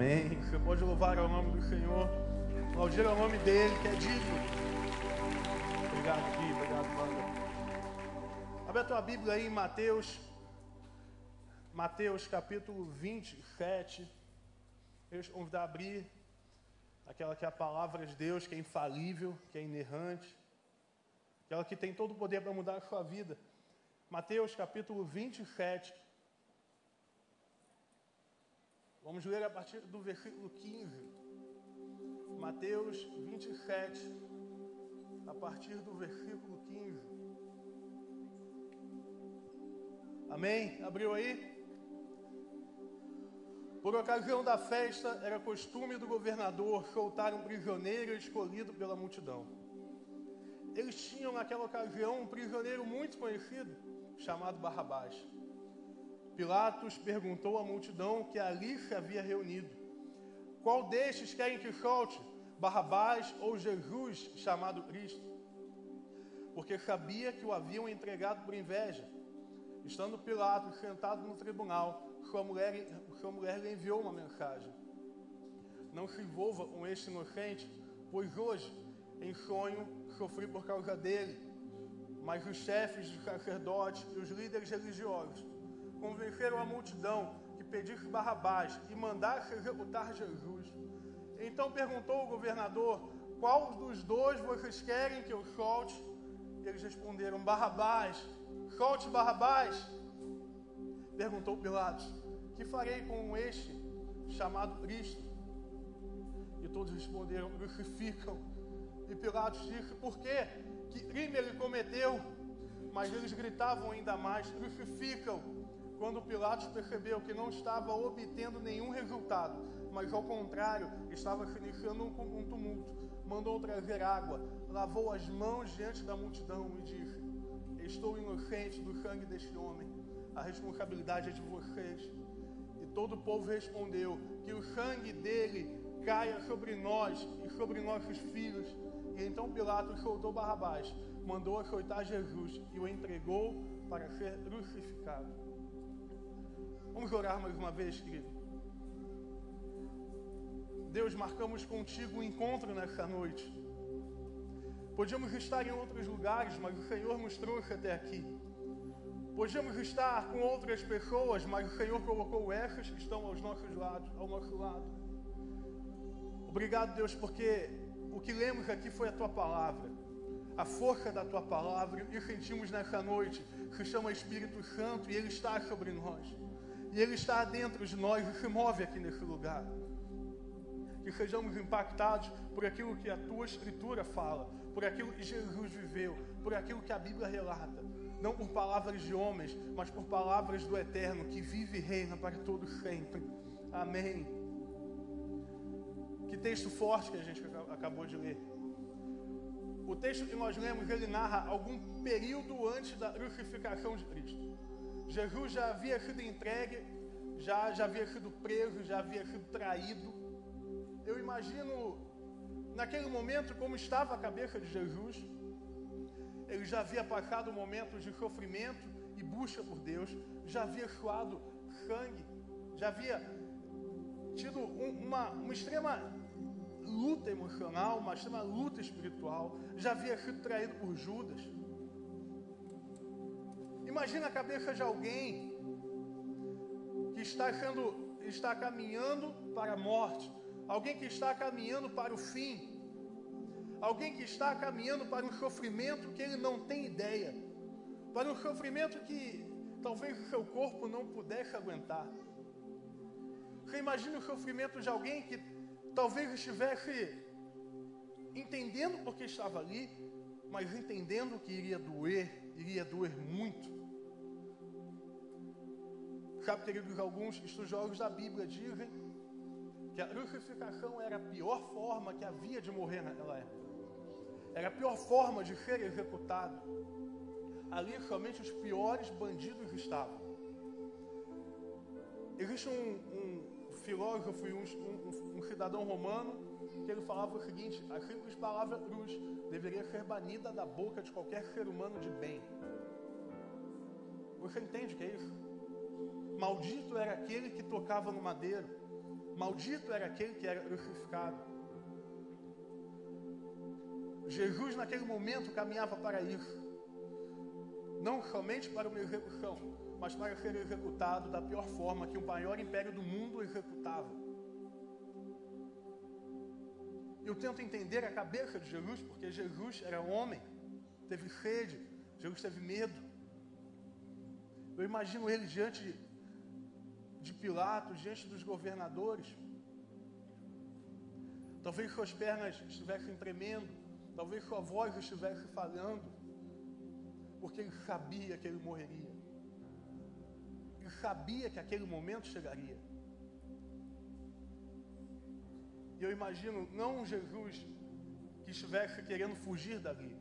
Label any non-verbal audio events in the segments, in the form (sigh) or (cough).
Amém. Você pode louvar ao nome do Senhor. Aplaudir ao nome dele, que é digno. Obrigado, Gui. Obrigado, Wanda. Abre a tua Bíblia aí em Mateus. Mateus capítulo 27. Eu vou convidar a abrir aquela que é a palavra de Deus, que é infalível, que é inerrante, aquela que tem todo o poder para mudar a sua vida. Mateus capítulo 27. Vamos ler a partir do versículo 15. Mateus 27, a partir do versículo 15. Amém? Abriu aí? Por ocasião da festa, era costume do governador soltar um prisioneiro escolhido pela multidão. Eles tinham naquela ocasião um prisioneiro muito conhecido, chamado Barrabás. Pilatos perguntou à multidão que ali se havia reunido: Qual destes querem que solte, Barrabás ou Jesus, chamado Cristo? Porque sabia que o haviam entregado por inveja. Estando Pilatos sentado no tribunal, sua mulher, sua mulher lhe enviou uma mensagem. Não se envolva com este inocente, pois hoje, em sonho, sofri por causa dele. Mas os chefes dos sacerdotes e os líderes religiosos convenceram a multidão que pedisse Barrabás e mandasse executar Jesus. Então perguntou o governador: Qual dos dois vocês querem que eu solte? Eles responderam: Barrabás. Solte Barrabás. Perguntou Pilatos: Que farei com este chamado Cristo? E todos responderam: Crucificam. E Pilatos disse: Por quê? Que crime ele cometeu? Mas eles gritavam ainda mais: Crucificam. Quando Pilatos percebeu que não estava obtendo nenhum resultado, mas ao contrário, estava se iniciando um, um tumulto, mandou trazer água, lavou as mãos diante da multidão e disse: Estou inocente do sangue deste homem a responsabilidade é de vocês. E todo o povo respondeu: Que o sangue dele caia sobre nós e sobre nossos filhos. E então Pilatos soltou Barrabás, mandou açoitar Jesus e o entregou para ser crucificado. Vamos orar mais uma vez, querido. Deus, marcamos contigo um encontro nessa noite. Podíamos estar em outros lugares, mas o Senhor nos trouxe até aqui. Podíamos estar com outras pessoas, mas o Senhor colocou essas que estão aos nossos lados, ao nosso lado. Obrigado, Deus, porque o que lemos aqui foi a tua palavra, a força da tua palavra, e sentimos nessa noite se chama Espírito Santo e ele está sobre nós. E ele está dentro de nós e se move aqui nesse lugar. Que sejamos impactados por aquilo que a tua escritura fala, por aquilo que Jesus viveu, por aquilo que a Bíblia relata não por palavras de homens, mas por palavras do Eterno, que vive e reina para todo sempre. Amém. Que texto forte que a gente acabou de ler. O texto que nós lemos, ele narra algum período antes da crucificação de Cristo. Jesus já havia sido entregue, já, já havia sido preso, já havia sido traído. Eu imagino naquele momento como estava a cabeça de Jesus ele já havia passado momentos de sofrimento e busca por Deus, já havia suado sangue, já havia tido um, uma, uma extrema luta emocional, uma extrema luta espiritual, já havia sido traído por Judas. Imagina a cabeça de alguém que está sendo, está caminhando para a morte, alguém que está caminhando para o fim, Alguém que está caminhando para um sofrimento que ele não tem ideia, para um sofrimento que talvez o seu corpo não pudesse aguentar. Você imagina o sofrimento de alguém que talvez estivesse entendendo porque estava ali, mas entendendo que iria doer, iria doer muito. Sabe, queridos, alguns estudiosos da Bíblia dizem que a crucificação era a pior forma que havia de morrer naquela época. Era a pior forma de ser executado. Ali somente os piores bandidos estavam. Existe um, um filósofo e um, um, um, cidadão romano que ele falava o seguinte: a simples palavra cruz deveria ser banida da boca de qualquer ser humano de bem. Você entende o que é isso? Maldito era aquele que tocava no madeiro. Maldito era aquele que era crucificado. Jesus, naquele momento, caminhava para isso. Não somente para uma execução, mas para ser executado da pior forma que o maior império do mundo executava. Eu tento entender a cabeça de Jesus, porque Jesus era homem, teve sede, Jesus teve medo. Eu imagino ele diante de, Pilatos, diante dos governadores. Talvez suas pernas estivessem tremendo, talvez sua voz estivesse falhando, porque ele sabia que ele morreria. Ele sabia que aquele momento chegaria. E eu imagino não um Jesus que estivesse querendo fugir dali.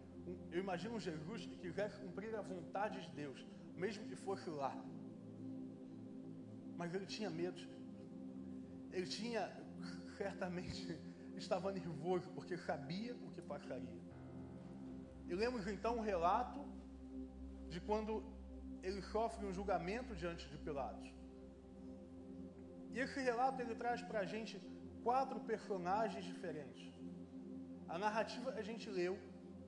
Eu imagino um Jesus que quisesse cumprir a vontade de Deus, mesmo que fosse lá. Mas ele tinha medo. Ele tinha, certamente, (laughs) estava nervoso, porque sabia o que passaria. E lemos então um relato de quando ele sofre um julgamento diante de Pilatos. E esse relato ele traz para a gente quatro personagens diferentes. A narrativa a gente leu,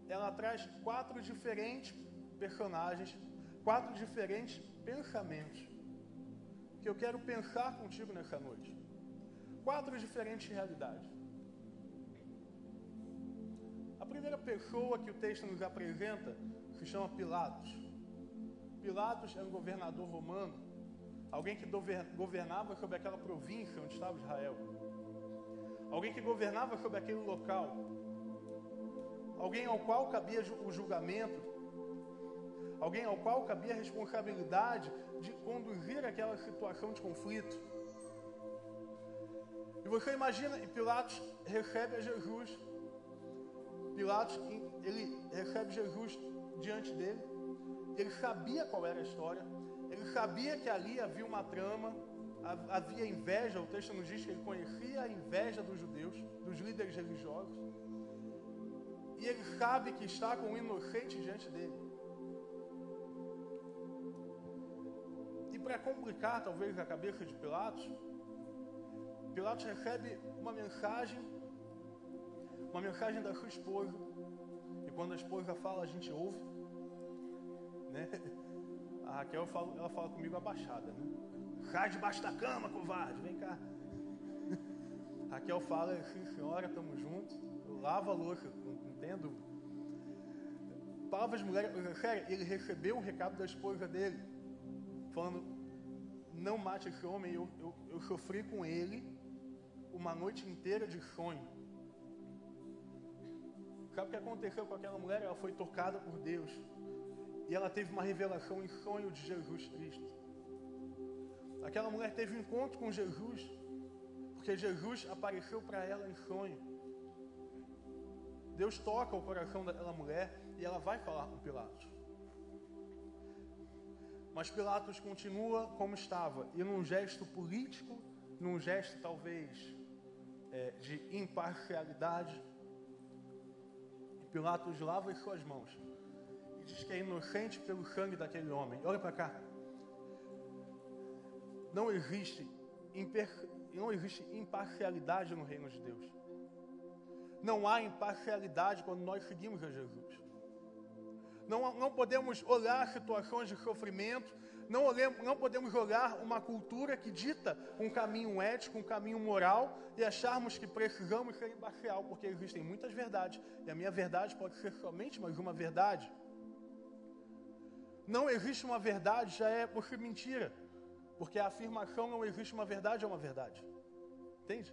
ela traz quatro diferentes personagens, quatro diferentes pensamentos que eu quero pensar contigo nessa noite. Quatro diferentes realidades. A primeira pessoa que o texto nos apresenta se chama Pilatos. Pilatos era um governador romano, alguém que governava sobre aquela província onde estava Israel alguém que governava sobre aquele local, alguém ao qual cabia o julgamento, alguém ao qual cabia a responsabilidade de conduzir aquela situação de conflito. E você imagina, e Pilatos recebe a Jesus. Pilatos, ele recebe Jesus diante dele. Ele sabia qual era a história. Ele sabia que ali havia uma trama havia inveja, o texto nos diz que ele conhecia a inveja dos judeus, dos líderes religiosos. E ele sabe que está com um inocente diante dele. E para complicar talvez a cabeça de Pilatos, Pilatos recebe uma mensagem, uma mensagem da sua esposa. E quando a esposa fala, a gente ouve. Né? A Raquel fala, ela fala comigo abaixada, né? Cai debaixo da cama, covarde, vem cá. (laughs) Raquel fala, sim senhora, estamos juntos. Eu lavo a louça, não entendo. Palavras de mulher, sério, ele recebeu o recado da esposa dele, falando, não mate esse homem, eu, eu, eu sofri com ele uma noite inteira de sonho. Sabe o que aconteceu com aquela mulher? Ela foi tocada por Deus. E ela teve uma revelação em sonho de Jesus Cristo. Aquela mulher teve um encontro com Jesus, porque Jesus apareceu para ela em sonho. Deus toca o coração daquela mulher e ela vai falar com Pilatos. Mas Pilatos continua como estava, e num gesto político, num gesto talvez é, de imparcialidade, Pilatos lava as suas mãos e diz que é inocente pelo sangue daquele homem. Olha para cá não existe, não existe imparcialidade no reino de Deus. Não há imparcialidade quando nós seguimos a Jesus. Não, não podemos olhar situações de sofrimento, não, olhemos, não podemos olhar uma cultura que dita um caminho ético, um caminho moral e acharmos que precisamos ser imparcial, porque existem muitas verdades e a minha verdade pode ser somente mais uma verdade. Não existe uma verdade, já é por mentira. Porque a afirmação não existe uma verdade, é uma verdade. Entende?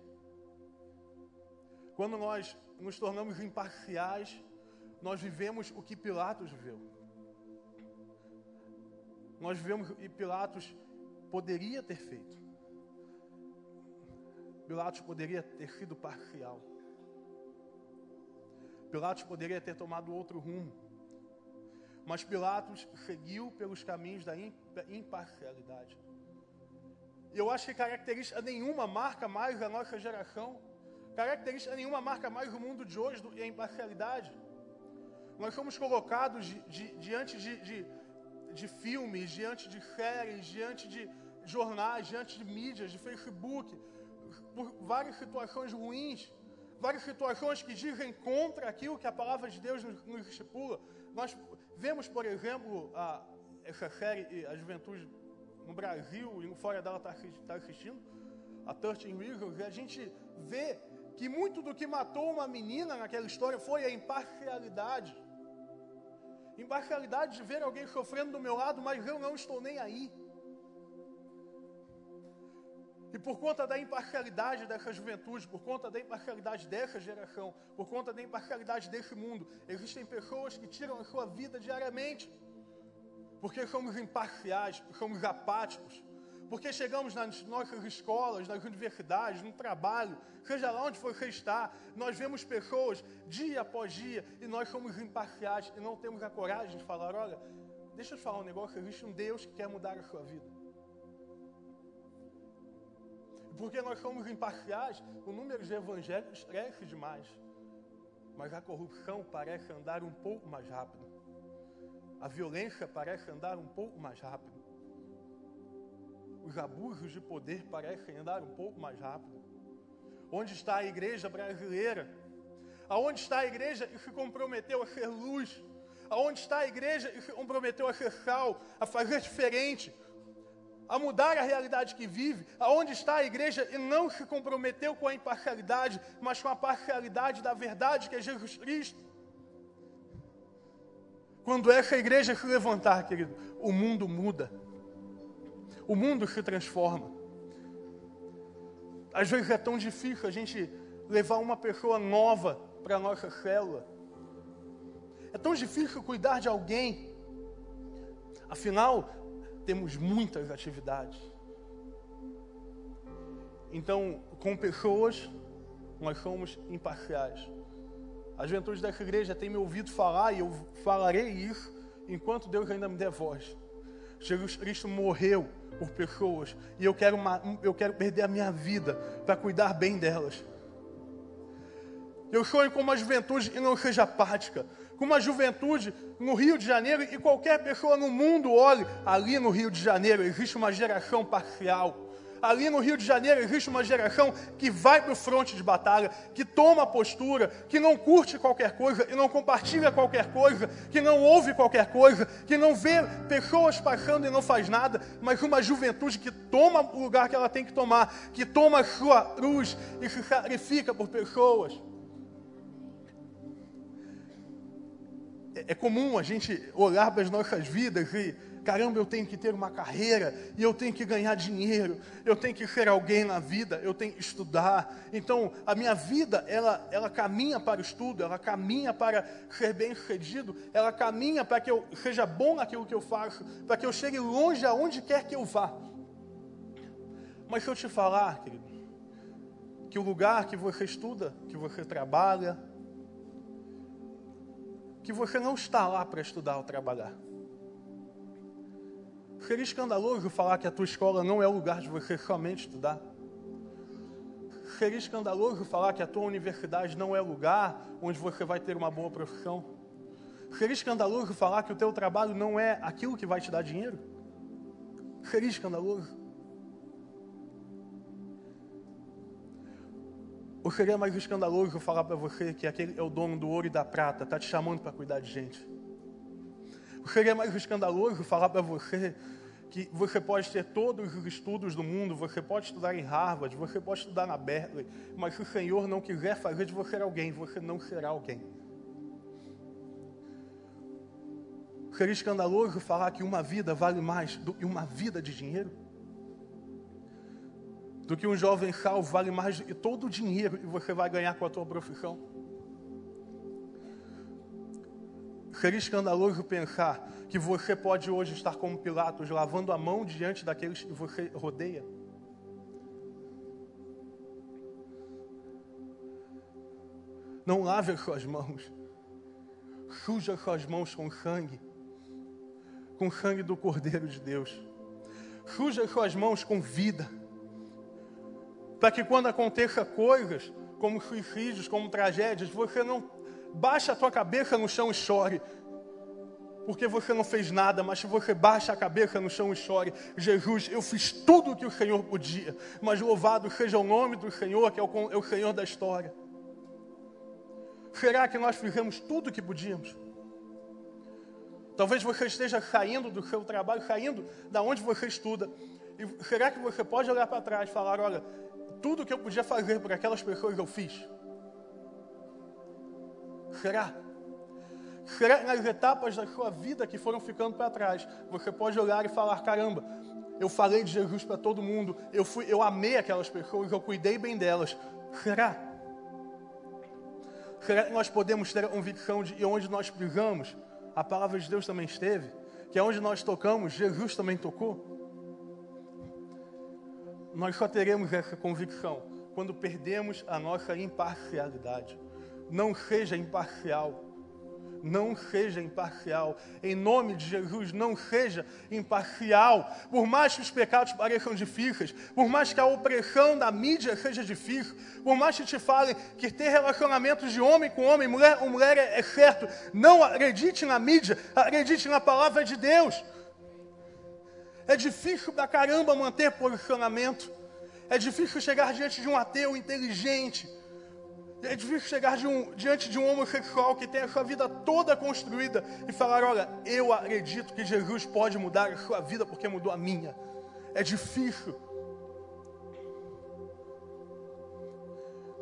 Quando nós nos tornamos imparciais, nós vivemos o que Pilatos viveu. Nós vivemos e Pilatos poderia ter feito. Pilatos poderia ter sido parcial. Pilatos poderia ter tomado outro rumo. Mas Pilatos seguiu pelos caminhos da imparcialidade. Eu acho que característica nenhuma marca mais a nossa geração. Característica nenhuma marca mais o mundo de hoje do que a imparcialidade. Nós somos colocados di, di, diante de, de, de filmes, diante de séries, diante de jornais, diante de mídias, de Facebook, por várias situações ruins, várias situações que dizem contra aquilo que a palavra de Deus nos, nos estipula. Nós vemos, por exemplo, a, essa série, a juventude no Brasil e fora dela está tá assistindo, a 13 Reasons, e a gente vê que muito do que matou uma menina naquela história foi a imparcialidade. Imparcialidade de ver alguém sofrendo do meu lado, mas eu não estou nem aí. E por conta da imparcialidade dessa juventude, por conta da imparcialidade dessa geração, por conta da imparcialidade desse mundo, existem pessoas que tiram a sua vida diariamente. Porque somos imparciais, somos apáticos, porque chegamos nas nossas escolas, nas universidades, no trabalho, seja lá onde você está, nós vemos pessoas dia após dia e nós somos imparciais e não temos a coragem de falar: olha, deixa eu te falar um negócio, existe um Deus que quer mudar a sua vida. Porque nós somos imparciais, o número de evangélicos cresce demais. Mas a corrupção parece andar um pouco mais rápido. A violência parece andar um pouco mais rápido. Os abusos de poder parecem andar um pouco mais rápido. Onde está a igreja brasileira? Aonde está a igreja que se comprometeu a ser luz? Aonde está a igreja que se comprometeu a ser sal, a fazer diferente, a mudar a realidade que vive? Aonde está a igreja e não se comprometeu com a imparcialidade, mas com a parcialidade da verdade que é Jesus Cristo? Quando essa igreja se levantar, querido, o mundo muda o mundo se transforma. Às vezes é tão difícil a gente levar uma pessoa nova para a nossa célula. É tão difícil cuidar de alguém. Afinal, temos muitas atividades. Então, com pessoas, nós somos imparciais. A juventude dessa igreja tem me ouvido falar, e eu falarei isso enquanto Deus ainda me der voz. Jesus Cristo morreu por pessoas. E eu quero, uma, eu quero perder a minha vida para cuidar bem delas. Eu sonho com uma juventude que não seja apática, com uma juventude no Rio de Janeiro e qualquer pessoa no mundo olhe, ali no Rio de Janeiro existe uma geração parcial ali no Rio de Janeiro existe uma geração que vai para o fronte de batalha, que toma postura, que não curte qualquer coisa e não compartilha qualquer coisa, que não ouve qualquer coisa, que não vê pessoas passando e não faz nada, mas uma juventude que toma o lugar que ela tem que tomar, que toma a sua cruz e se sacrifica por pessoas. É, é comum a gente olhar para as nossas vidas e caramba, eu tenho que ter uma carreira, e eu tenho que ganhar dinheiro, eu tenho que ser alguém na vida, eu tenho que estudar. Então, a minha vida, ela, ela caminha para o estudo, ela caminha para ser bem sucedido, ela caminha para que eu seja bom naquilo que eu faço, para que eu chegue longe aonde quer que eu vá. Mas se eu te falar, querido, que o lugar que você estuda, que você trabalha, que você não está lá para estudar ou trabalhar. Seria escandaloso falar que a tua escola não é o lugar de você somente estudar. Seria escandaloso falar que a tua universidade não é lugar onde você vai ter uma boa profissão. Seria escandaloso falar que o teu trabalho não é aquilo que vai te dar dinheiro. Seria escandaloso. Ou seria mais escandaloso falar para você que aquele é o dono do ouro e da prata, está te chamando para cuidar de gente? Seria mais escandaloso falar para você que você pode ter todos os estudos do mundo, você pode estudar em Harvard, você pode estudar na Berkeley, mas se o Senhor não quiser fazer de você alguém, você não será alguém. Seria escandaloso falar que uma vida vale mais do que uma vida de dinheiro? Do que um jovem salvo vale mais do que todo o dinheiro que você vai ganhar com a tua profissão? Seria escandaloso pensar que você pode hoje estar como Pilatos, lavando a mão diante daqueles que você rodeia. Não lave as suas mãos. Suja as suas mãos com sangue. Com sangue do Cordeiro de Deus. Suja as suas mãos com vida. Para que quando aconteça coisas, como suicídios, como tragédias, você não baixe a tua cabeça no chão e chore. porque você não fez nada, mas se você baixa a cabeça no chão e chore, Jesus, eu fiz tudo o que o Senhor podia, mas louvado seja o nome do Senhor, que é o, é o Senhor da história. Será que nós fizemos tudo o que podíamos? Talvez você esteja saindo do seu trabalho, saindo da onde você estuda. E será que você pode olhar para trás e falar, olha, tudo o que eu podia fazer por aquelas pessoas eu fiz? Será? Será que nas etapas da sua vida que foram ficando para trás, você pode olhar e falar, caramba, eu falei de Jesus para todo mundo, eu, fui, eu amei aquelas pessoas, eu cuidei bem delas. Será? Será que nós podemos ter a convicção de onde nós pisamos, a palavra de Deus também esteve? Que é onde nós tocamos, Jesus também tocou? Nós só teremos essa convicção quando perdemos a nossa imparcialidade. Não seja imparcial não seja imparcial. Em nome de Jesus, não seja imparcial. Por mais que os pecados pareçam difíceis, por mais que a opressão da mídia seja difícil, por mais que te falem que ter relacionamentos de homem com homem, mulher com mulher é, é certo, não acredite na mídia, acredite na palavra de Deus. É difícil pra caramba manter posicionamento. É difícil chegar diante de um ateu inteligente é difícil chegar de um, diante de um homossexual que tem a sua vida toda construída e falar: Olha, eu acredito que Jesus pode mudar a sua vida porque mudou a minha. É difícil.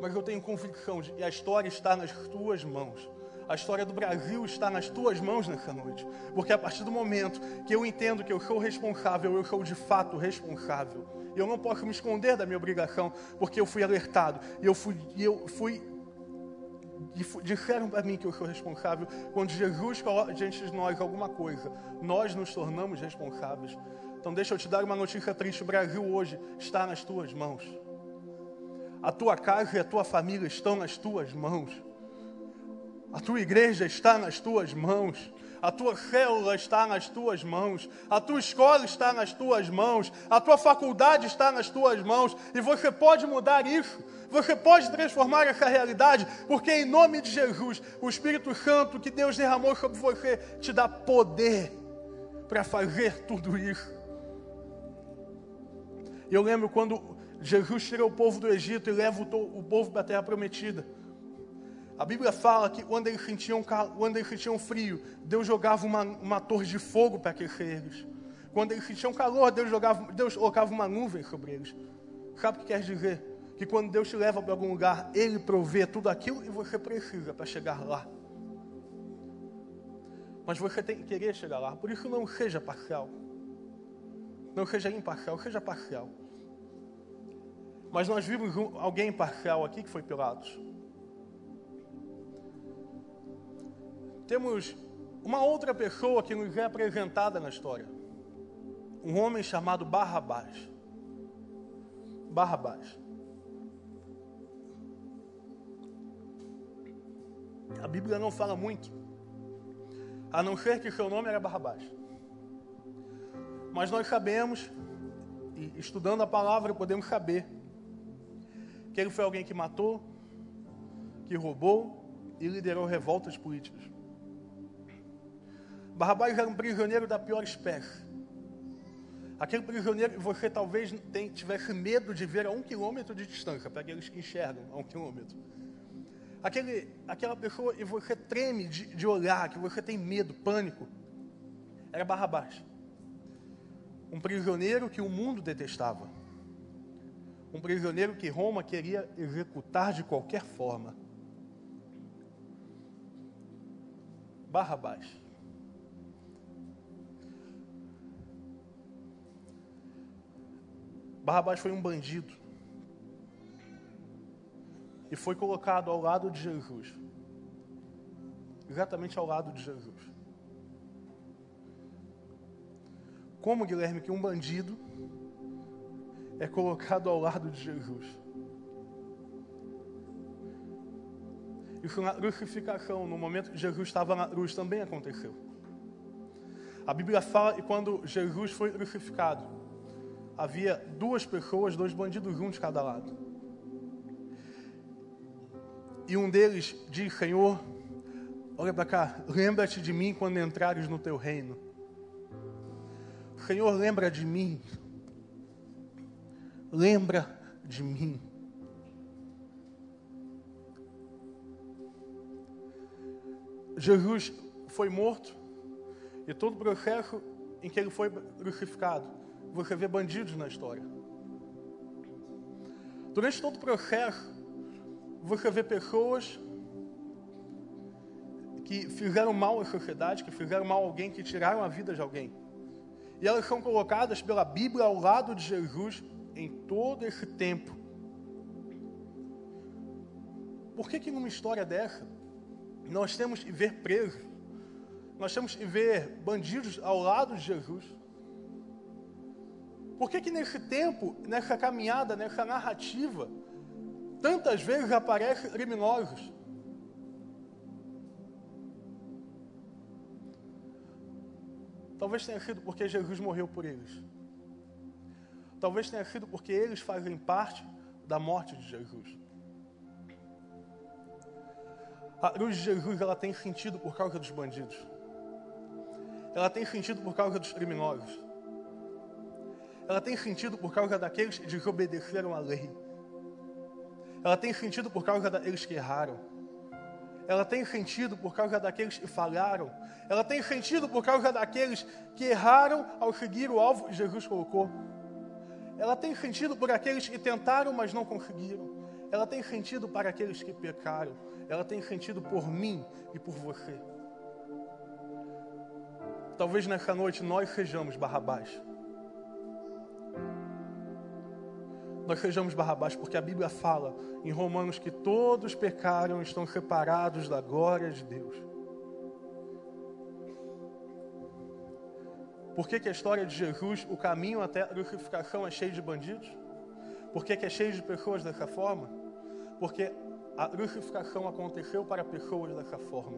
Mas eu tenho convicção de a história está nas tuas mãos. A história do Brasil está nas tuas mãos nessa noite. Porque a partir do momento que eu entendo que eu sou responsável, eu sou de fato responsável. E eu não posso me esconder da minha obrigação, porque eu fui alertado. E eu fui, eu fui disseram para mim que eu sou responsável. Quando Jesus coloca diante de nós alguma coisa, nós nos tornamos responsáveis. Então, deixa eu te dar uma notícia triste: o Brasil hoje está nas tuas mãos. A tua casa e a tua família estão nas tuas mãos. A tua igreja está nas tuas mãos. A tua célula está nas tuas mãos. A tua escola está nas tuas mãos. A tua faculdade está nas tuas mãos. E você pode mudar isso. Você pode transformar essa realidade, porque em nome de Jesus, o Espírito Santo que Deus derramou sobre você te dá poder para fazer tudo isso. Eu lembro quando Jesus tira o povo do Egito e leva o povo para a terra prometida. A Bíblia fala que quando eles sentiam, quando eles sentiam frio, Deus jogava uma, uma torre de fogo para aquecer eles. Quando eles sentiam calor, Deus, jogava, Deus colocava uma nuvem sobre eles. Sabe o que quer dizer? Que quando Deus te leva para algum lugar, Ele provê tudo aquilo que você precisa para chegar lá. Mas você tem que querer chegar lá. Por isso não seja parcial. Não seja imparcial, seja parcial. Mas nós vimos alguém parcial aqui que foi Pilatos. Temos uma outra pessoa que nos é apresentada na história. Um homem chamado Barrabás. Barrabás. A Bíblia não fala muito, a não ser que seu nome era Barrabás. Mas nós sabemos, e estudando a palavra podemos saber, que ele foi alguém que matou, que roubou e liderou revoltas políticas. Barrabás era um prisioneiro da pior espécie. Aquele prisioneiro que você talvez tem, tivesse medo de ver a um quilômetro de distância, para aqueles que enxergam a um quilômetro. Aquele, aquela pessoa e você treme de, de olhar, que você tem medo, pânico, era Barrabás. Um prisioneiro que o mundo detestava. Um prisioneiro que Roma queria executar de qualquer forma. Barrabás. Barrabás foi um bandido. E foi colocado ao lado de Jesus. Exatamente ao lado de Jesus. Como, Guilherme, que um bandido é colocado ao lado de Jesus? Isso na crucificação, no momento que Jesus estava na cruz, também aconteceu. A Bíblia fala que quando Jesus foi crucificado, havia duas pessoas, dois bandidos, um de cada lado. E um deles diz: Senhor, Olha para cá, lembra-te de mim quando entrares no teu reino. Senhor, lembra de mim. Lembra de mim. Jesus foi morto e todo o processo em que ele foi crucificado, você vê bandidos na história. Durante todo o processo, você vê pessoas que fizeram mal à sociedade, que fizeram mal a alguém, que tiraram a vida de alguém. E elas são colocadas pela Bíblia ao lado de Jesus em todo esse tempo. Por que que numa história dessa nós temos que ver presos, nós temos que ver bandidos ao lado de Jesus? Por que que nesse tempo, nessa caminhada, nessa narrativa, tantas vezes aparecem criminosos? Talvez tenha sido porque Jesus morreu por eles. Talvez tenha sido porque eles fazem parte da morte de Jesus. A cruz de Jesus ela tem sentido por causa dos bandidos. Ela tem sentido por causa dos criminosos. Ela tem sentido por causa daqueles que desobedeceram a lei. Ela tem sentido por causa daqueles que erraram. Ela tem sentido por causa daqueles que falharam. Ela tem sentido por causa daqueles que erraram ao seguir o alvo que Jesus colocou. Ela tem sentido por aqueles que tentaram, mas não conseguiram. Ela tem sentido para aqueles que pecaram. Ela tem sentido por mim e por você. Talvez nessa noite nós sejamos Barrabás. Nós sejamos Barrabás, porque a Bíblia fala em Romanos que todos pecaram e estão separados da glória de Deus. Por que, que a história de Jesus, o caminho até a crucificação é cheio de bandidos? Por que, que é cheio de pessoas dessa forma? Porque a crucificação aconteceu para pessoas dessa forma.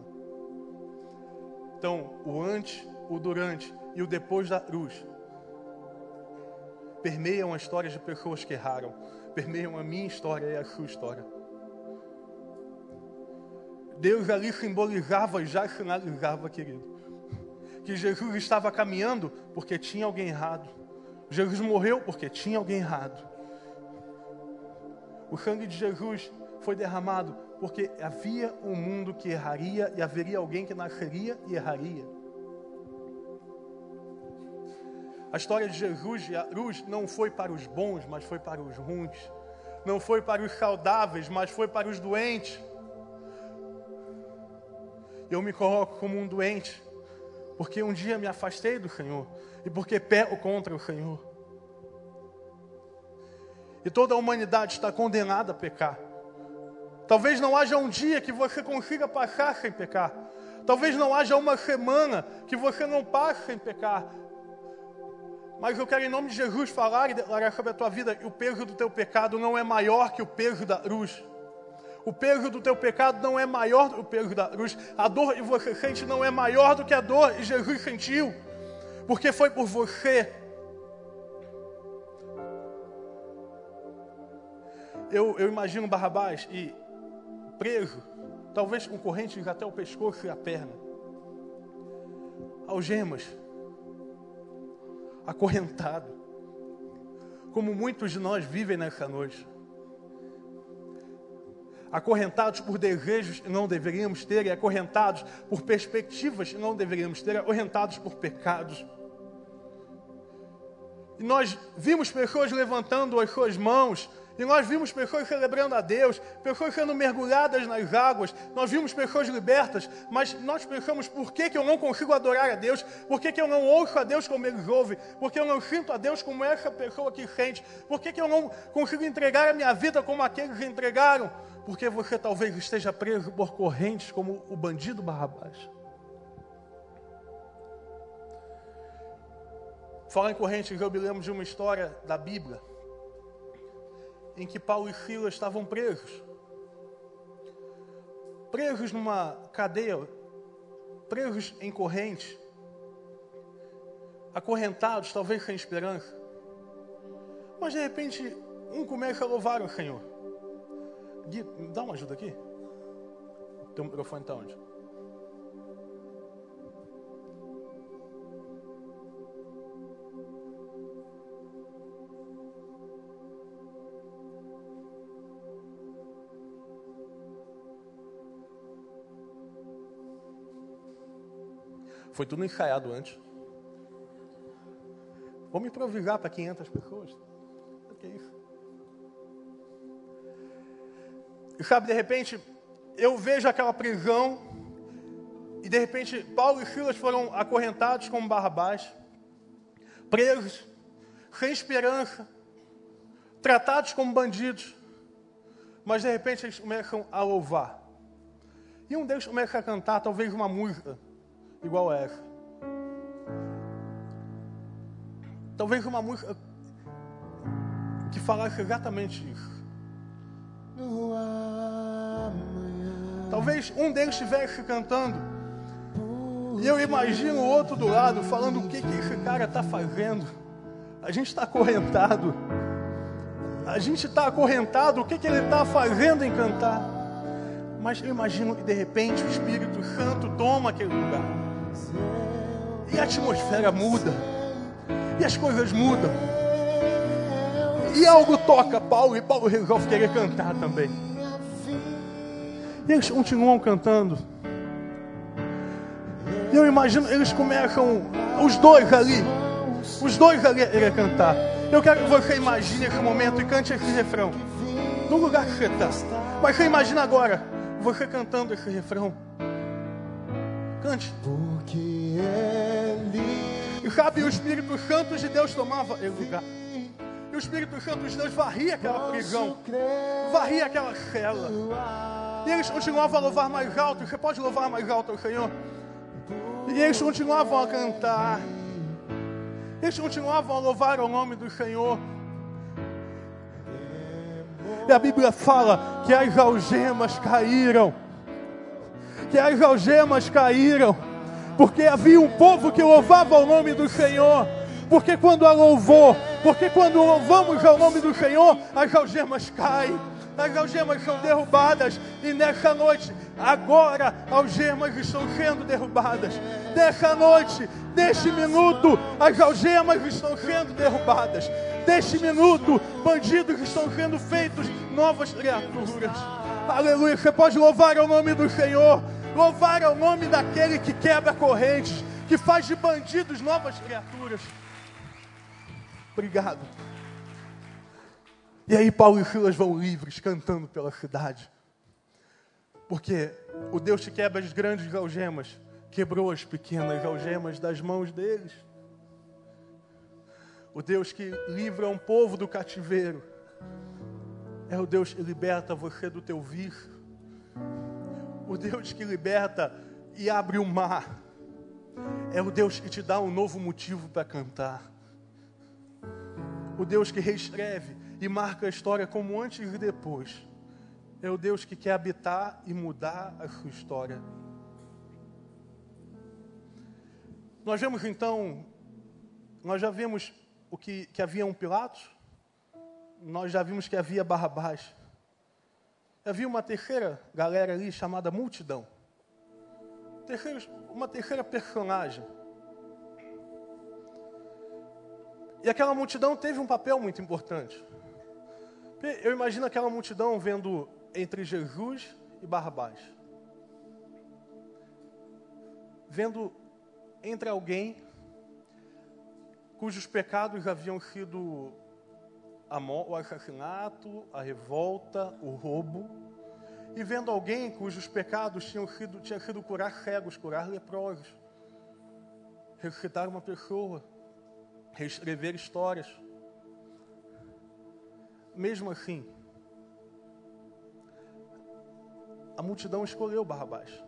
Então, o antes, o durante e o depois da cruz permeiam a história de pessoas que erraram, permeiam a minha história e a sua história. Deus ali simbolizava e já sinalizava, querido, que Jesus estava caminhando porque tinha alguém errado. Jesus morreu porque tinha alguém errado. O sangue de Jesus foi derramado porque havia um mundo que erraria e haveria alguém que nasceria e erraria. A história de Jesus e não foi para os bons, mas foi para os ruins. Não foi para os saudáveis, mas foi para os doentes. Eu me coloco como um doente porque um dia me afastei do Senhor e porque pego contra o Senhor. E toda a humanidade está condenada a pecar. Talvez não haja um dia que você consiga passar sem pecar. Talvez não haja uma semana que você não passe sem pecar. Mas eu quero, em nome de Jesus, falar e declarar sobre a tua vida o peso do teu pecado não é maior que o peso da cruz. O peso do teu pecado não é maior do que o peso da cruz. A dor que você sente não é maior do que a dor que Jesus sentiu. Porque foi por você. Eu, eu imagino Barrabás e preso, talvez com correntes até o pescoço e a perna. Algemas. Acorrentado. Como muitos de nós vivem nessa noite acorrentados por desejos que não deveríamos ter, e acorrentados por perspectivas que não deveríamos ter, acorrentados por pecados. E nós vimos pessoas levantando as suas mãos, e nós vimos pessoas celebrando a Deus, pessoas sendo mergulhadas nas águas, nós vimos pessoas libertas, mas nós pensamos: por que, que eu não consigo adorar a Deus? Por que, que eu não ouço a Deus como eles ouvem? Por que eu não sinto a Deus como essa pessoa que sente? Por que, que eu não consigo entregar a minha vida como aqueles entregaram? Porque você talvez esteja preso por correntes como o bandido Barrabás. Falar em correntes, eu me lembro de uma história da Bíblia em que Paulo e Silas estavam presos. Presos numa cadeia, presos em correntes, acorrentados, talvez sem esperança. Mas de repente, um começa a louvar o Senhor. Gui, dá uma ajuda aqui. Teu microfone está onde? Foi tudo ensaiado antes. Vamos improvisar para 500 pessoas? O que é isso? E sabe, de repente, eu vejo aquela prisão e de repente Paulo e Silas foram acorrentados como Barrabás, presos, sem esperança, tratados como bandidos. Mas de repente eles começam a louvar. E um deles começa a cantar talvez uma música igual essa. Talvez uma música que falasse exatamente isso. Talvez um deles estivesse cantando. E eu imagino o outro do lado falando o que, que esse cara está fazendo. A gente está acorrentado. A gente está acorrentado. O que, que ele está fazendo em cantar? Mas eu imagino que de repente o Espírito Santo toma aquele lugar. E a atmosfera muda. E as coisas mudam. E algo toca Paulo e Paulo resolve querer cantar também. E eles continuam cantando. E eu imagino, eles começam, os dois ali, os dois ali a cantar. Eu quero que você imagine esse momento e cante esse refrão. No lugar que você está. Mas você imagina agora, você cantando esse refrão. Cante. Porque ele. E sabe, o Espírito Santo de Deus tomava esse lugar. E o Espírito Santo de Deus varria aquela prisão, varria aquela cela. E eles continuavam a louvar mais alto. Você pode louvar mais alto ao Senhor? E eles continuavam a cantar. Eles continuavam a louvar o nome do Senhor. E a Bíblia fala que as algemas caíram. Que as algemas caíram. Porque havia um povo que louvava o nome do Senhor. Porque quando a louvou, porque quando louvamos ao nome do Senhor, as algemas caem as algemas são derrubadas e nessa noite, agora, algemas estão sendo derrubadas. Nessa noite, neste minuto, as algemas estão sendo derrubadas. Neste minuto, bandidos estão sendo feitos novas criaturas. Aleluia. Você pode louvar o nome do Senhor, louvar o nome daquele que quebra correntes, que faz de bandidos novas criaturas. Obrigado. E aí Paulo e Silas vão livres, cantando pela cidade. Porque o Deus que quebra as grandes algemas, quebrou as pequenas algemas das mãos deles. O Deus que livra um povo do cativeiro. É o Deus que liberta você do teu vício. O Deus que liberta e abre o mar. É o Deus que te dá um novo motivo para cantar. O Deus que reescreve e marca a história como antes e depois. É o Deus que quer habitar e mudar a sua história. Nós vemos então, nós já vimos o que, que havia um Pilatos, nós já vimos que havia Barrabás. Havia uma terceira galera ali chamada multidão. uma terceira personagem. E aquela multidão teve um papel muito importante. Eu imagino aquela multidão vendo entre Jesus e Barrabás. Vendo entre alguém cujos pecados haviam sido o assassinato, a revolta, o roubo, e vendo alguém cujos pecados tinham sido, tinha sido curar cegos, curar leprosos, ressuscitar uma pessoa, reescrever histórias mesmo assim, a multidão escolheu Barrabás.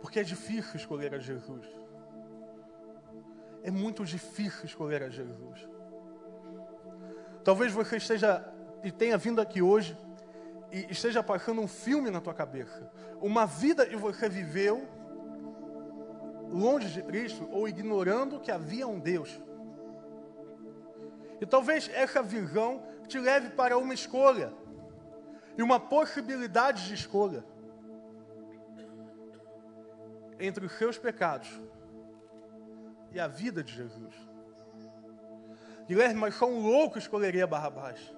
Porque é difícil escolher a Jesus. É muito difícil escolher a Jesus. Talvez você esteja e tenha vindo aqui hoje e esteja passando um filme na tua cabeça. Uma vida que você viveu longe de Cristo ou ignorando que havia um Deus. E talvez essa visão te leve para uma escolha e uma possibilidade de escolha entre os seus pecados e a vida de Jesus. Guilherme, mas só um louco escolheria Barrabás.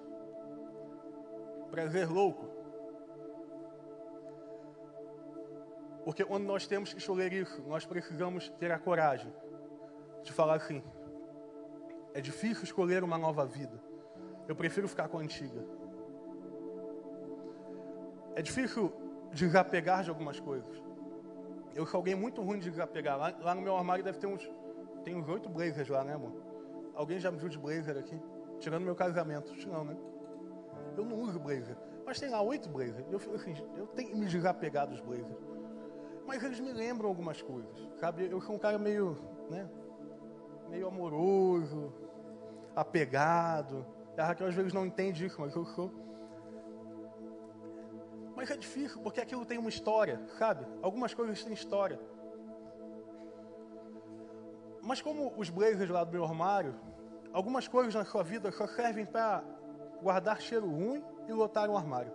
Prazer louco. Porque quando nós temos que escolher isso, nós precisamos ter a coragem de falar assim: é difícil escolher uma nova vida. Eu prefiro ficar com a antiga. É difícil desapegar de algumas coisas. Eu sou alguém muito ruim de desapegar. Lá, lá no meu armário deve ter uns. Tem uns oito blazers lá, né, amor? Alguém já me viu de blazer aqui? Tirando meu casamento. Não, né? Eu não uso blazer. Mas tem lá oito blazers. Eu fico assim, eu tenho que me desapegar dos blazers. Mas eles me lembram algumas coisas. Sabe? Eu sou um cara meio, né? Meio amoroso, apegado. A Raquel às vezes não entende isso, mas eu sou. Mas é difícil, porque aquilo tem uma história, sabe? Algumas coisas têm história. Mas como os blazers lá do meu armário, algumas coisas na sua vida só servem para guardar cheiro ruim e lotar um armário.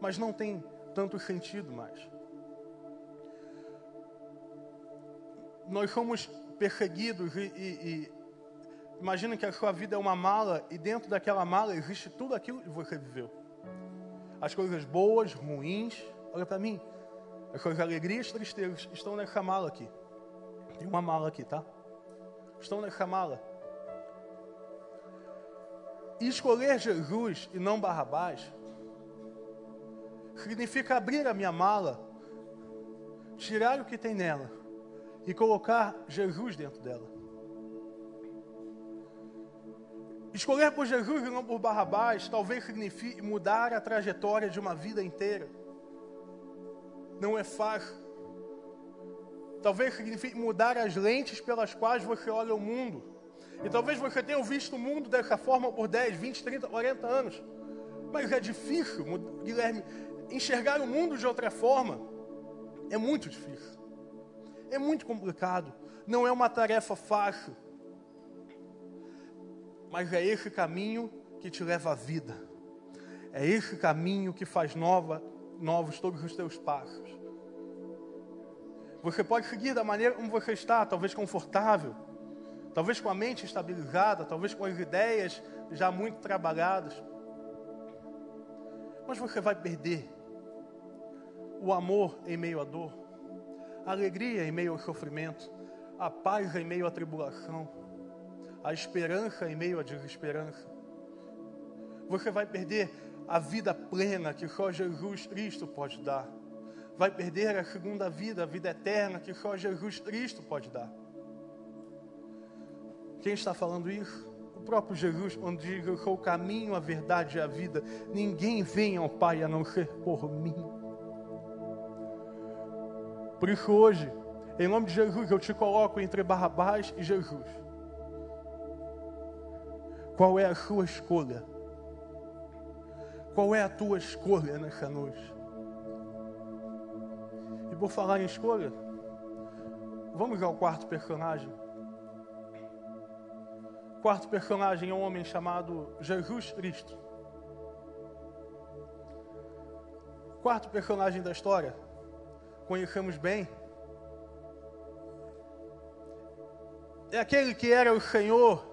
Mas não tem tanto sentido mais. Nós somos perseguidos e, e, e imagina que a sua vida é uma mala e dentro daquela mala existe tudo aquilo que você viveu as coisas boas, ruins. Olha para mim. As coisas alegrias, tristezas estão nessa mala aqui. Tem uma mala aqui, tá? Estão nessa mala. E escolher Jesus e não Barrabás significa abrir a minha mala, tirar o que tem nela e colocar Jesus dentro dela. Escolher por Jesus e não por Barrabás talvez signifique mudar a trajetória de uma vida inteira. Não é fácil. Talvez signifique mudar as lentes pelas quais você olha o mundo. E talvez você tenha visto o mundo dessa forma por 10, 20, 30, 40 anos. Mas é difícil, Guilherme, enxergar o mundo de outra forma. É muito difícil. É muito complicado. Não é uma tarefa fácil mas é esse caminho que te leva à vida. É esse caminho que faz nova, novos todos os teus passos. Você pode seguir da maneira como você está, talvez confortável, talvez com a mente estabilizada, talvez com as ideias já muito trabalhadas. Mas você vai perder o amor em meio à dor, a alegria em meio ao sofrimento, a paz em meio à tribulação a esperança em meio à desesperança. Você vai perder a vida plena que só Jesus Cristo pode dar. Vai perder a segunda vida, a vida eterna que só Jesus Cristo pode dar. Quem está falando isso? O próprio Jesus, quando diz: Eu sou o caminho, a verdade e a vida. Ninguém vem ao Pai a não ser por mim. Por isso, hoje, em nome de Jesus, eu te coloco entre Barrabás e Jesus. Qual é a sua escolha? Qual é a tua escolha nessa noite? E por falar em escolha, vamos ao quarto personagem. O quarto personagem é um homem chamado Jesus Cristo. O quarto personagem da história, conhecemos bem, é aquele que era o Senhor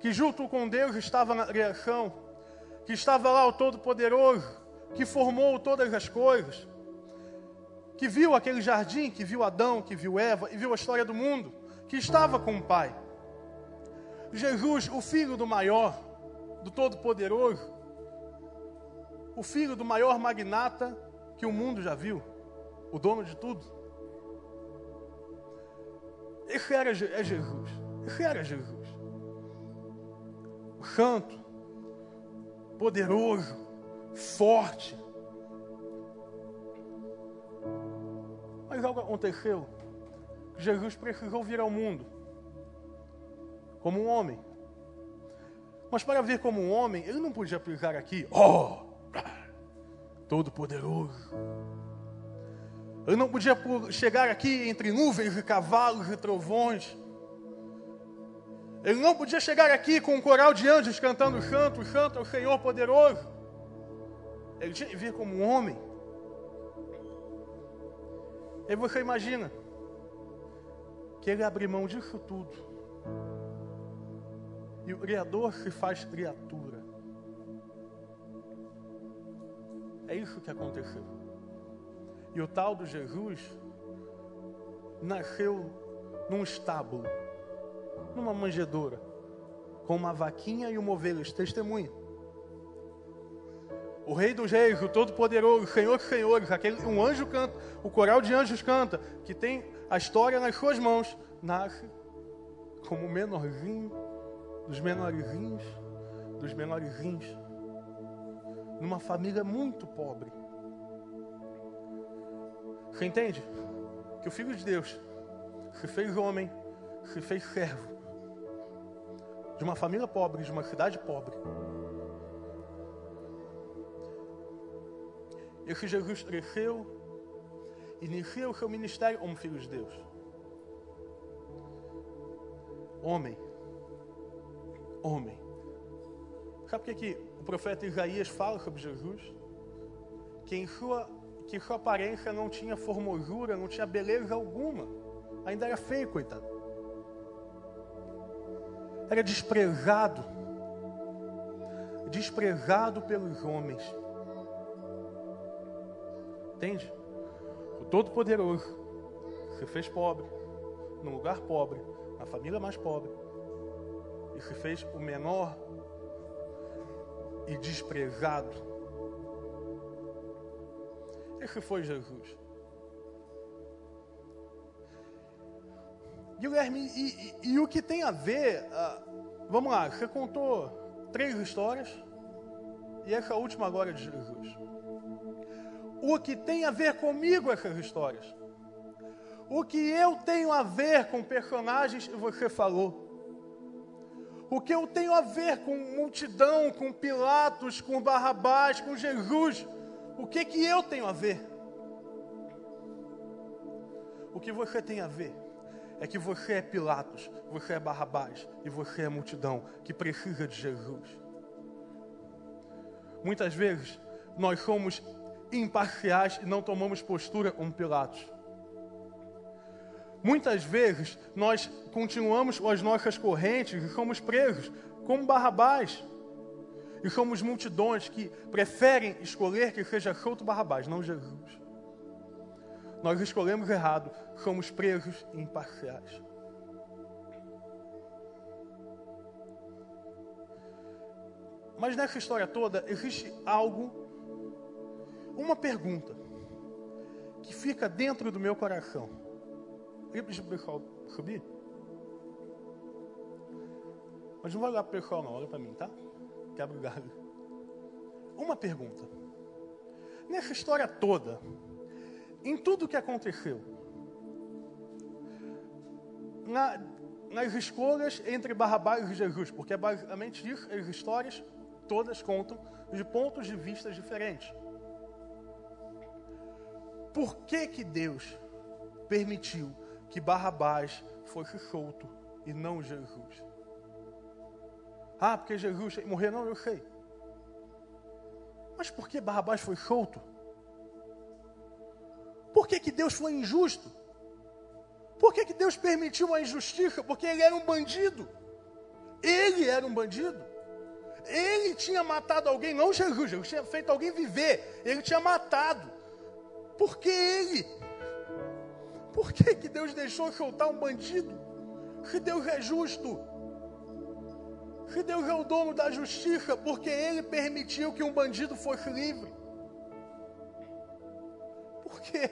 que junto com Deus estava na criação, que estava lá o Todo-Poderoso, que formou todas as coisas, que viu aquele jardim, que viu Adão, que viu Eva e viu a história do mundo, que estava com o Pai. Jesus, o filho do maior, do Todo-Poderoso, o filho do maior magnata que o mundo já viu, o dono de tudo. Esse era é Jesus. Esse era Jesus santo, poderoso, forte. Algo aconteceu. Jesus precisou vir ao mundo como um homem. Mas para vir como um homem, ele não podia pisar aqui, oh, todo poderoso. Ele não podia chegar aqui entre nuvens e cavalos e trovões. Ele não podia chegar aqui com um coral de anjos cantando santo, santo é o Senhor poderoso. Ele tinha que vir como um homem. E você imagina que ele abre mão disso tudo. E o Criador se faz criatura. É isso que aconteceu. E o tal do Jesus nasceu num estábulo, numa manjedoura, com uma vaquinha e uma ovelha, testemunha. O Rei dos Reis, o Todo-Poderoso, o Senhor dos Senhores, aquele, um anjo canta, o coral de anjos canta, que tem a história nas suas mãos, nasce como o menorzinho dos menorzinhos, dos menorzinhos, numa família muito pobre. Você entende? Que o Filho de Deus se fez homem, se fez servo, de uma família pobre, de uma cidade pobre. Esse Jesus cresceu, iniciou o seu ministério como filho de Deus. Homem. Homem. Sabe o que, que o profeta Isaías fala sobre Jesus? Que em sua, que sua aparência não tinha formosura, não tinha beleza alguma. Ainda era feio, coitado. Era desprezado. Desprezado pelos homens. Entende? O Todo-Poderoso se fez pobre, num lugar pobre, na família mais pobre, e se fez o menor e desprezado. Esse foi Jesus. Guilherme, e, e, e o que tem a ver? Uh, vamos lá, você contou três histórias, e essa última agora é de Jesus o que tem a ver comigo essas histórias. O que eu tenho a ver com personagens que você falou. O que eu tenho a ver com multidão, com Pilatos, com Barrabás, com Jesus. O que que eu tenho a ver? O que você tem a ver é que você é Pilatos, você é Barrabás e você é multidão que precisa de Jesus. Muitas vezes nós somos imparciais e não tomamos postura como Pilatos. Muitas vezes nós continuamos com as nossas correntes e somos presos, como Barrabás. E somos multidões que preferem escolher que seja solto Barrabás, não Jesus. Nós escolhemos errado, somos presos e imparciais. Mas nessa história toda existe algo uma pergunta que fica dentro do meu coração. O subir? Mas não vai olhar para o pessoal, não, olha para mim, tá? Quebra o galho. Uma pergunta. Nessa história toda, em tudo que aconteceu, na, nas escolhas entre Barrabás e Jesus, porque é basicamente isso, as histórias todas contam de pontos de vista diferentes por que, que Deus permitiu que Barrabás fosse solto e não Jesus? Ah, porque Jesus morreu, não, eu sei. Mas por que Barrabás foi solto? Por que, que Deus foi injusto? Por que, que Deus permitiu a injustiça? Porque ele era um bandido. Ele era um bandido. Ele tinha matado alguém, não Jesus, Jesus tinha feito alguém viver. Ele tinha matado. Por que ele? Por que, que Deus deixou soltar um bandido? Se Deus é justo. Se Deus é o dono da justiça, porque ele permitiu que um bandido fosse livre. Por quê?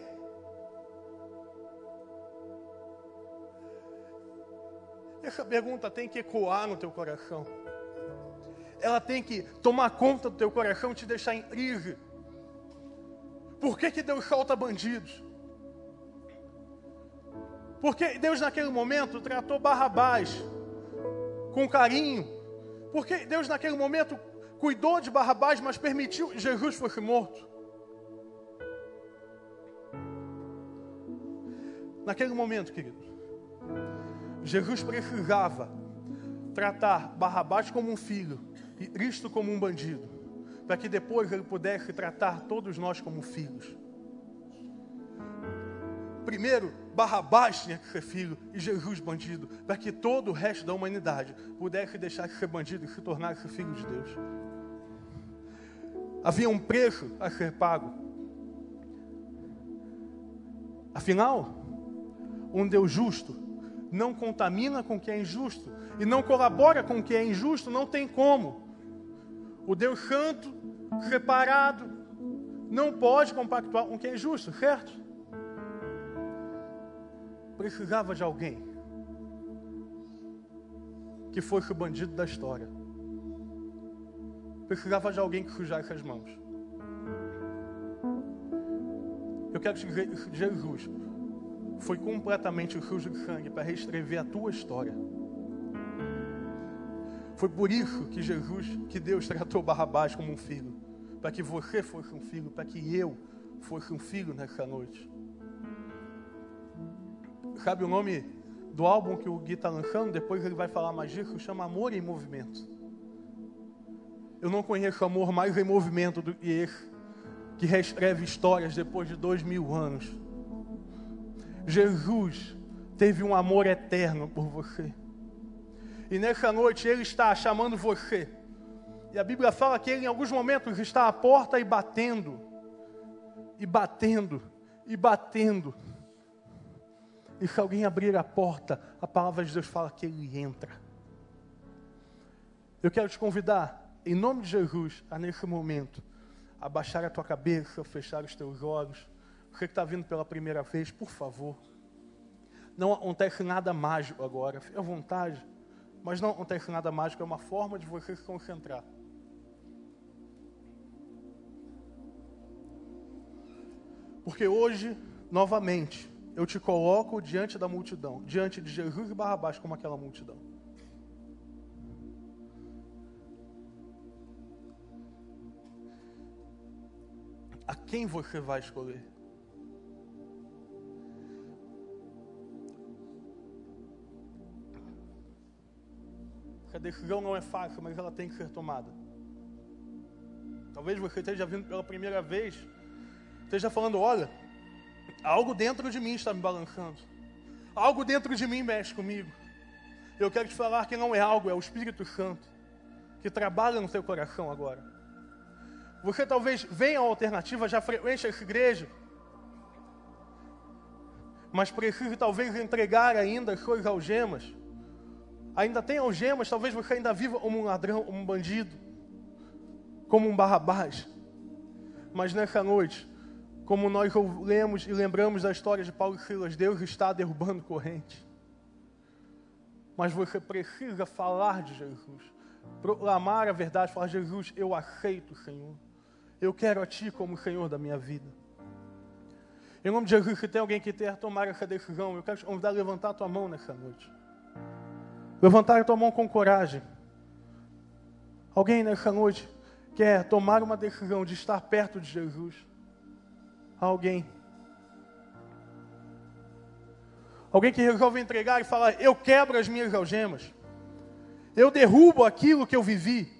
Essa pergunta tem que ecoar no teu coração. Ela tem que tomar conta do teu coração e te deixar em crise. Por que, que Deus solta bandidos? Porque Deus naquele momento tratou Barrabás com carinho. Porque Deus naquele momento cuidou de Barrabás, mas permitiu que Jesus fosse morto. Naquele momento, querido, Jesus precisava tratar Barrabás como um filho e Cristo como um bandido para que depois ele pudesse tratar todos nós como filhos. Primeiro, Barrabás tinha que ser filho e Jesus bandido, para que todo o resto da humanidade pudesse deixar de ser bandido e se tornasse filho de Deus. Havia um preço a ser pago. Afinal, um Deus justo não contamina com o que é injusto e não colabora com o que é injusto, não tem como. O Deus santo, separado, não pode compactuar com o que é injusto, certo? Precisava de alguém que fosse o bandido da história. Precisava de alguém que sujasse as mãos. Eu quero te dizer que Jesus foi completamente sujo de sangue para reescrever a tua história. Foi por isso que Jesus, que Deus tratou Barrabás como um filho, para que você fosse um filho, para que eu fosse um filho nessa noite. Sabe o nome do álbum que o Gui está lançando? Depois ele vai falar mais disso, chama Amor em Movimento. Eu não conheço amor mais em movimento do que esse, que reescreve histórias depois de dois mil anos. Jesus teve um amor eterno por você. E nessa noite Ele está chamando você. E a Bíblia fala que Ele em alguns momentos está à porta e batendo. E batendo. E batendo. E se alguém abrir a porta, a palavra de Deus fala que Ele entra. Eu quero te convidar, em nome de Jesus, a nesse momento, abaixar a tua cabeça, fechar os teus olhos. Você que está vindo pela primeira vez, por favor. Não acontece nada mágico agora, fique à vontade. Mas não acontece nada mágico, é uma forma de você se concentrar. Porque hoje, novamente, eu te coloco diante da multidão, diante de Jesus e Barrabás, como aquela multidão. A quem você vai escolher? A decisão não é fácil, mas ela tem que ser tomada. Talvez você esteja vindo pela primeira vez, esteja falando: olha, algo dentro de mim está me balançando, algo dentro de mim mexe comigo. Eu quero te falar que não é algo, é o Espírito Santo que trabalha no seu coração agora. Você talvez venha a alternativa, já frequente essa igreja, mas precise talvez entregar ainda as suas algemas ainda tem algemas, talvez você ainda viva como um ladrão, como um bandido, como um barrabás. Mas nessa noite, como nós lemos e lembramos da história de Paulo e Silas, Deus está derrubando corrente. Mas você precisa falar de Jesus, proclamar a verdade, falar: Jesus, eu aceito o Senhor, eu quero a Ti como Senhor da minha vida. Em nome de Jesus, se tem alguém que quer tomar essa decisão, eu quero te convidar a levantar a tua mão nessa noite. Levantar a tua mão com coragem. Alguém nessa noite quer tomar uma decisão de estar perto de Jesus? Alguém? Alguém que resolve entregar e falar: Eu quebro as minhas algemas. Eu derrubo aquilo que eu vivi.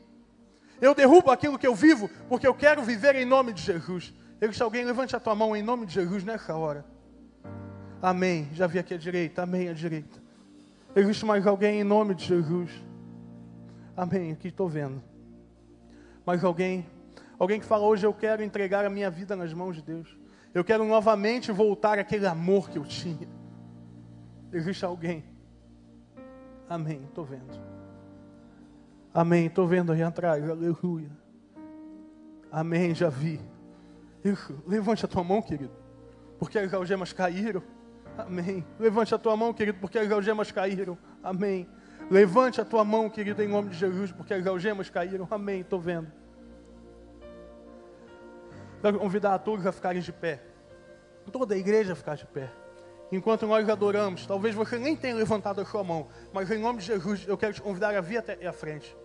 Eu derrubo aquilo que eu vivo, porque eu quero viver em nome de Jesus. Existe alguém, levante a tua mão em nome de Jesus nessa hora. Amém. Já vi aqui à direita, amém à direita. Existe mais alguém em nome de Jesus? Amém. Aqui estou vendo. Mais alguém? Alguém que fala hoje eu quero entregar a minha vida nas mãos de Deus. Eu quero novamente voltar àquele amor que eu tinha. Existe alguém? Amém. Estou vendo. Amém. Estou vendo aí atrás. Aleluia. Amém. Já vi. Isso. Levante a tua mão, querido. Porque as algemas caíram. Amém. Levante a tua mão, querido, porque as algemas caíram. Amém. Levante a tua mão, querido, em nome de Jesus, porque as algemas caíram. Amém. Estou vendo. Quero convidar a todos a ficarem de pé. Toda a igreja a ficar de pé. Enquanto nós adoramos, talvez você nem tenha levantado a sua mão, mas em nome de Jesus, eu quero te convidar a vir até a frente.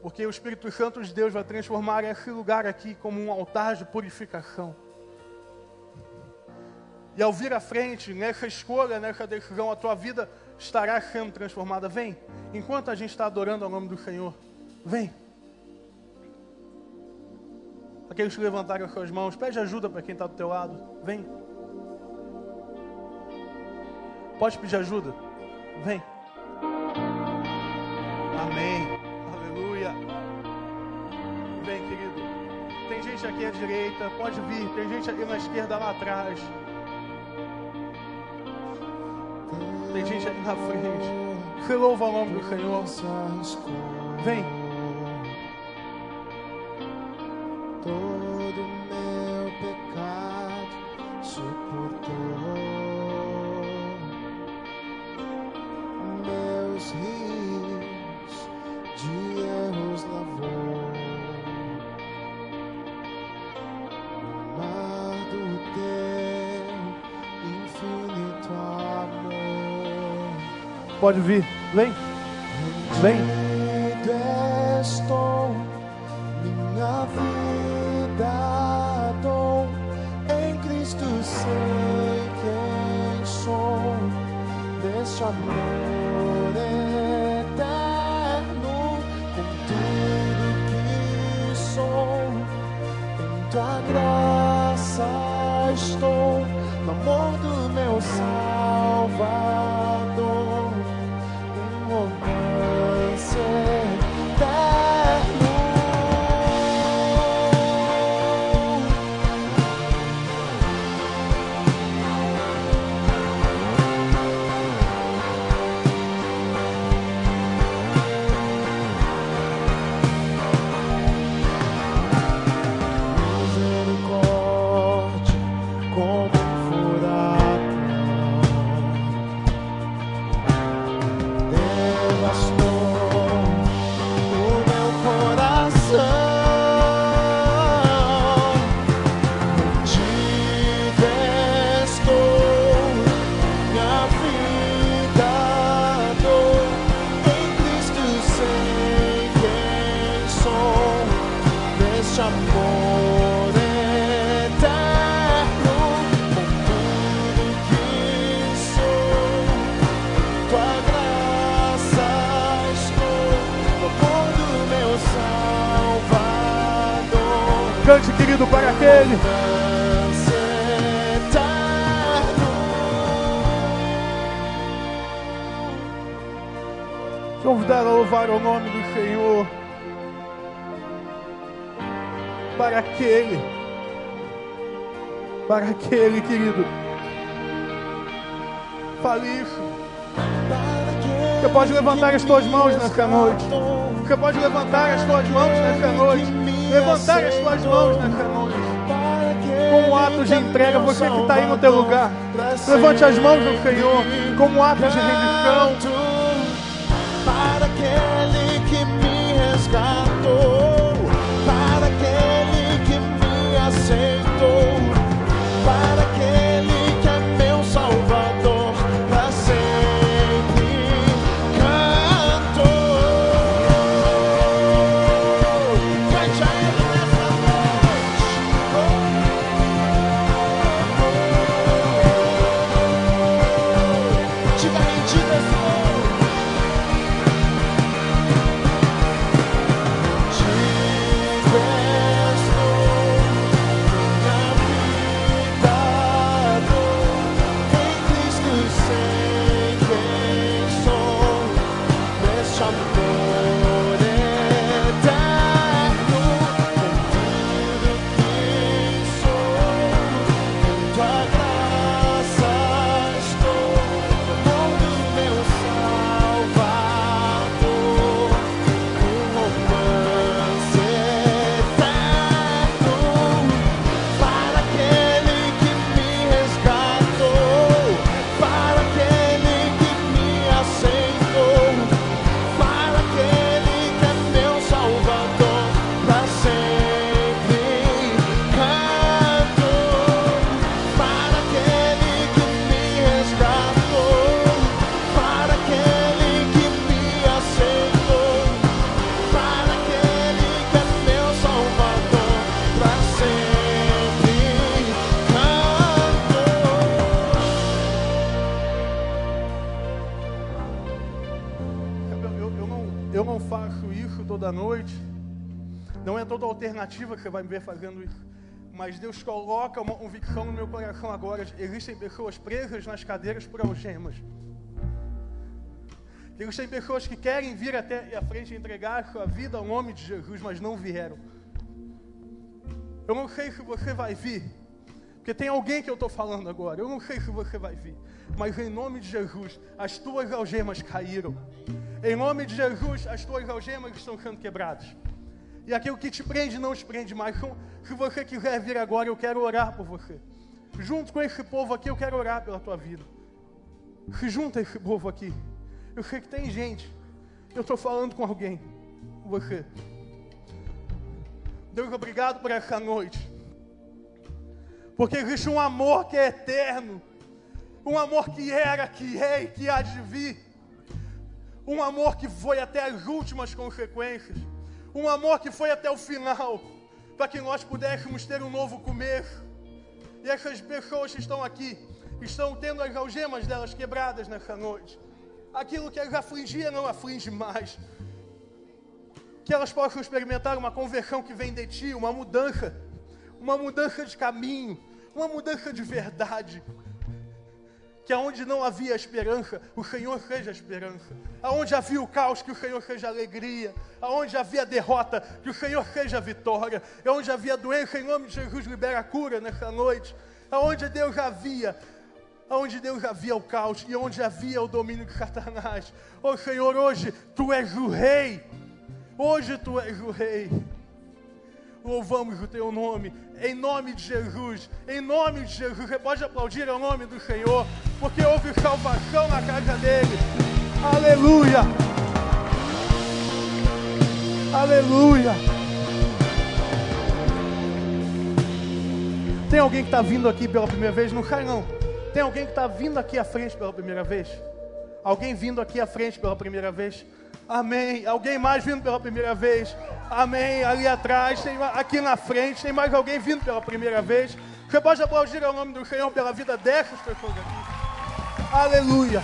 Porque o Espírito Santo de Deus vai transformar esse lugar aqui como um altar de purificação. E ao vir à frente, nessa escolha, nessa decisão, a tua vida estará sendo transformada. Vem, enquanto a gente está adorando ao nome do Senhor, vem. Aqueles que levantaram as suas mãos, pede ajuda para quem está do teu lado. Vem. Pode pedir ajuda? Vem. Amém. Aleluia. Vem, querido. Tem gente aqui à direita, pode vir. Tem gente aqui na esquerda lá atrás. Tem gente ali na frente. Você o nome do Senhor. Vem. Pode vir. Vem. Vem. Estou, minha vida dou, em Cristo sei quem sou, deste Cante, querido, para aquele. Eterno. Convidar a louvar o nome do Senhor. Para aquele. Para aquele, querido. Fale isso. Você pode levantar as tuas mãos nessa noite. Você pode levantar as tuas mãos nessa noite. Levantar as tuas mãos nessa noite. Como um ato de entrega, você que está aí no teu lugar. Levante as mãos ao Senhor. Como um ato de rendição. Alternativa que você vai me ver fazendo isso. Mas Deus coloca uma convicção no meu coração agora. Existem pessoas presas nas cadeiras por algemas. Existem pessoas que querem vir até a frente e entregar sua vida ao nome de Jesus, mas não vieram. Eu não sei se você vai vir, Porque tem alguém que eu estou falando agora. Eu não sei se você vai vir. Mas em nome de Jesus, as tuas algemas caíram. Em nome de Jesus, as tuas algemas estão sendo quebradas. E aquilo que te prende não te prende mais. Então, se você quiser vir agora, eu quero orar por você. Junto com esse povo aqui, eu quero orar pela tua vida. Se junta esse povo aqui. Eu sei que tem gente. Eu estou falando com alguém. Você. Deus, obrigado por essa noite. Porque existe um amor que é eterno. Um amor que era, que é e que há de vir. Um amor que foi até as últimas consequências. Um amor que foi até o final. Para que nós pudéssemos ter um novo começo. E essas pessoas que estão aqui estão tendo as algemas delas quebradas nessa noite. Aquilo que as afligia não aflige mais. Que elas possam experimentar uma conversão que vem de ti, uma mudança uma mudança de caminho, uma mudança de verdade. Que aonde não havia esperança, o Senhor seja a esperança. Aonde havia o caos, que o Senhor seja a alegria. Aonde havia derrota, que o Senhor seja a vitória. Aonde havia doença, em nome de Jesus, libera a cura nessa noite. Aonde Deus havia, aonde Deus havia o caos e onde havia o domínio de Satanás. Oh, Senhor, hoje Tu és o Rei. Hoje Tu és o Rei louvamos o teu nome, em nome de Jesus, em nome de Jesus. Você pode aplaudir o nome do Senhor, porque houve salvação na casa dele. Aleluia! Aleluia! Tem alguém que está vindo aqui pela primeira vez? Não cai não. Tem alguém que está vindo aqui à frente pela primeira vez? Alguém vindo aqui à frente pela primeira vez? Amém. Alguém mais vindo pela primeira vez? Amém. Ali atrás, tem, aqui na frente, tem mais alguém vindo pela primeira vez? Você pode aplaudir o nome do Senhor pela vida dessas pessoas aqui. Aleluia.